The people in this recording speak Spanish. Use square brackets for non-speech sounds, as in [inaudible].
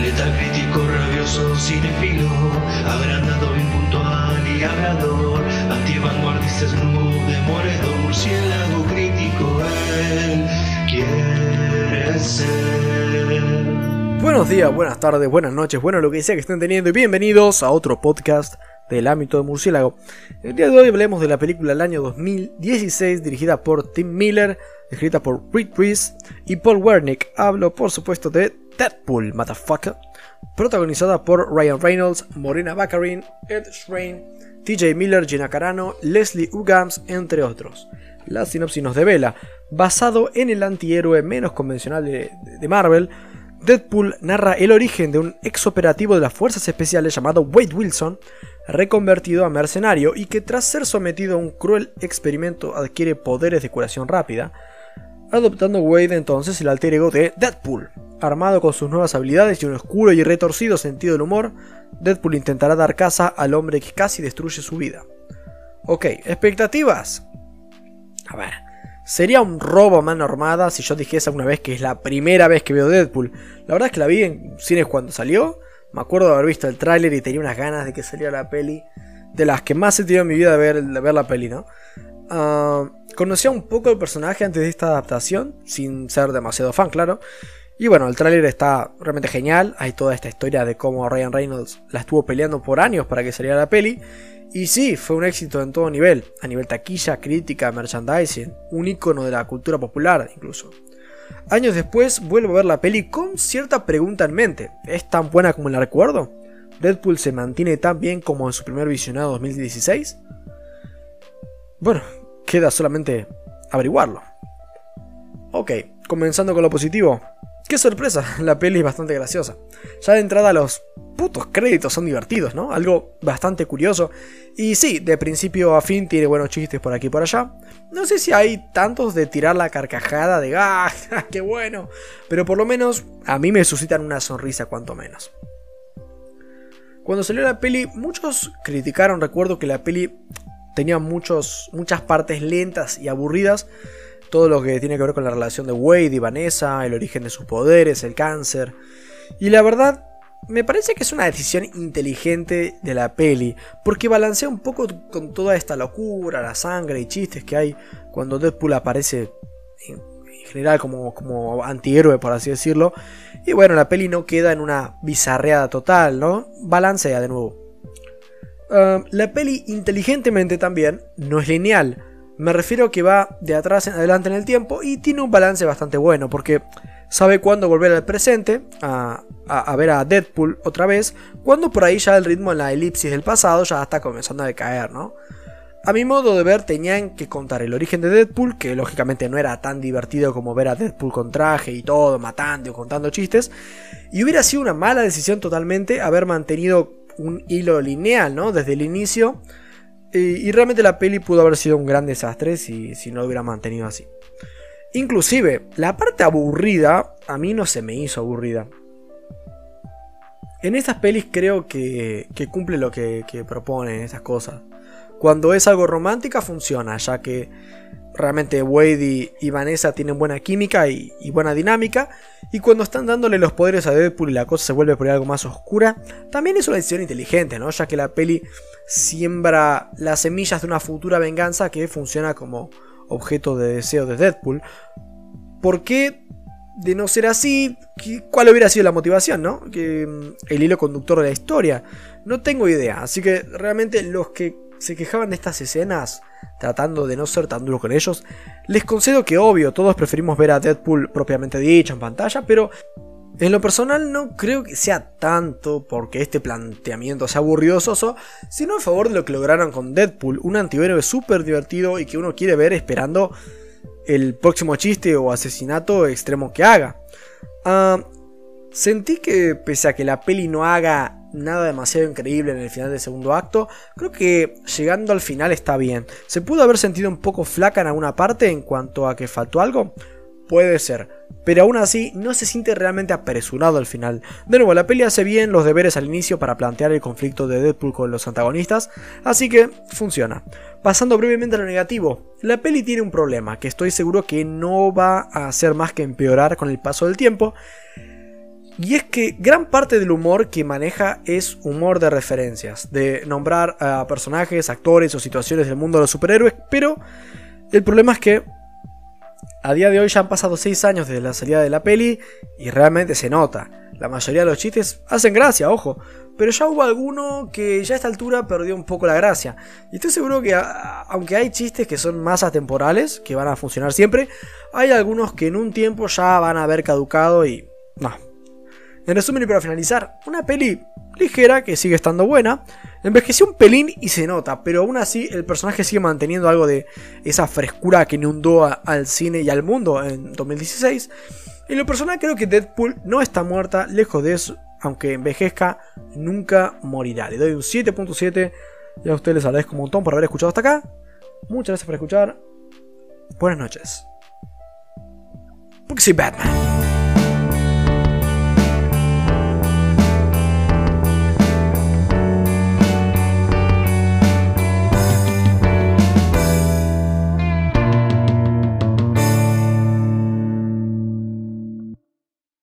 Letal crítico, rabioso, cinefilo, y murciélago crítico, él quiere ser. Buenos días, buenas tardes, buenas noches, bueno lo que sea que estén teniendo y bienvenidos a otro podcast del ámbito de murciélago. El día de hoy hablemos de la película del año 2016 dirigida por Tim Miller, escrita por Reed Reese y Paul Wernick. Hablo por supuesto de Deadpool, motherfucker. Protagonizada por Ryan Reynolds, Morena Baccarin, Ed Sheeran, TJ Miller, Gina Carano, Leslie Ugams, entre otros. La sinopsis nos devela, basado en el antihéroe menos convencional de, de Marvel, Deadpool narra el origen de un ex operativo de las fuerzas especiales llamado Wade Wilson, reconvertido a mercenario y que tras ser sometido a un cruel experimento adquiere poderes de curación rápida, adoptando Wade entonces el alter ego de Deadpool. Armado con sus nuevas habilidades y un oscuro y retorcido sentido del humor, Deadpool intentará dar caza al hombre que casi destruye su vida. Ok, expectativas. A ver, Sería un robo a mano armada si yo dijese alguna vez que es la primera vez que veo Deadpool. La verdad es que la vi en cines cuando salió. Me acuerdo de haber visto el tráiler y tenía unas ganas de que saliera la peli. De las que más he tenido en mi vida de ver, la peli, ¿no? Ah, conocía un poco el personaje antes de esta adaptación, sin ser demasiado fan, claro. Y bueno, el tráiler está realmente genial. Hay toda esta historia de cómo Ryan Reynolds la estuvo peleando por años para que saliera la peli. Y sí, fue un éxito en todo nivel, a nivel taquilla, crítica, merchandising, un icono de la cultura popular incluso. Años después vuelvo a ver la peli con cierta pregunta en mente, ¿es tan buena como la recuerdo? ¿Deadpool se mantiene tan bien como en su primer visionado 2016? Bueno, queda solamente averiguarlo. Ok, comenzando con lo positivo. ¡Qué sorpresa! [laughs] La peli es bastante graciosa. Ya de entrada los putos créditos son divertidos, ¿no? Algo bastante curioso. Y sí, de principio a fin tiene buenos chistes por aquí y por allá. No sé si hay tantos de tirar la carcajada de ¡ah! [laughs] ¡qué bueno! Pero por lo menos a mí me suscitan una sonrisa cuanto menos. Cuando salió la peli, muchos criticaron, recuerdo que la peli tenía muchos, muchas partes lentas y aburridas. Todo lo que tiene que ver con la relación de Wade y Vanessa, el origen de sus poderes, el cáncer. Y la verdad, me parece que es una decisión inteligente de la peli, porque balancea un poco con toda esta locura, la sangre y chistes que hay cuando Deadpool aparece en, general como, como antihéroe, por así decirlo. Y bueno, la peli no queda en una bizarreada total, ¿no? Balancea de nuevo. Ah, la peli inteligentemente también no es lineal. Me refiero a que va de atrás en adelante en el tiempo y tiene un balance bastante bueno, porque sabe cuándo volver al presente, a, ver a Deadpool otra vez, cuando por ahí ya el ritmo en la elipsis del pasado ya está comenzando a decaer, ¿no? A mi modo de ver tenían que contar el origen de Deadpool, que lógicamente no era tan divertido como ver a Deadpool con traje y todo, matando y contando chistes, y hubiera sido una mala decisión totalmente haber mantenido un hilo lineal, ¿no? Desde el inicio, y, realmente la peli pudo haber sido un gran desastre si, si no lo hubiera mantenido así. Inclusive, la parte aburrida a mí no se me hizo aburrida. En estas pelis creo que, cumple lo que, que propone esas cosas. Cuando es algo romántica funciona, ya que realmente Wade y, Vanessa tienen buena química y, y, buena dinámica. Y cuando están dándole los poderes a Deadpool y la cosa se vuelve por algo más oscura, también es una decisión inteligente, ¿no? Ya que la peli siembra las semillas de una futura venganza que funciona como objeto de deseo de Deadpool. ¿Por qué? De no ser así, ¿cuál hubiera sido la motivación, no? Que, mm, el hilo conductor de la historia. No tengo idea. Así que realmente los que se quejaban de estas escenas, tratando de no ser tan duros con ellos, les concedo que obvio, todos preferimos ver a Deadpool propiamente dicho en pantalla, pero en lo personal no creo que sea tanto porque este planteamiento sea aburrido soso, sino a favor de lo que lograron con Deadpool, un antihéroe súper divertido y que uno quiere ver esperando el próximo chiste o asesinato extremo que haga. Ah, sentí que pese a que la peli no haga nada demasiado increíble en el final del segundo acto, creo que llegando al final está bien. ¿Se pudo haber sentido un poco flaca en alguna parte en cuanto a que faltó algo? Puede ser, pero aún así no se siente realmente apresurado al final. De nuevo, la peli hace bien los deberes al inicio para plantear el conflicto de Deadpool con los antagonistas, así que funciona. Pasando brevemente a lo negativo, la peli tiene un problema que estoy seguro que no va a hacer más que empeorar con el paso del tiempo, Y es que gran parte del humor que maneja es humor de referencias, de nombrar a personajes, actores o situaciones del mundo de los superhéroes, pero el problema es que a día de hoy ya han pasado 6 años desde la salida de la peli y realmente se nota. La mayoría de los chistes hacen gracia, ojo, pero ya hubo alguno que ya a esta altura perdió un poco la gracia. Y estoy seguro que aunque hay chistes que son más atemporales, que van a funcionar siempre, hay algunos que en un tiempo ya van a haber caducado y... No. En resumen y para finalizar, una peli ligera que sigue estando buena, envejeció un pelín y se nota, pero aún así el personaje sigue manteniendo algo de esa frescura que inundó al cine y al mundo en 2016. En lo personal creo que Deadpool no está muerta, lejos de eso, aunque envejezca, nunca morirá. Le doy un 7.7 y a ustedes les agradezco un montón por haber escuchado hasta acá. Muchas gracias por escuchar. Buenas noches. Porque soy Batman.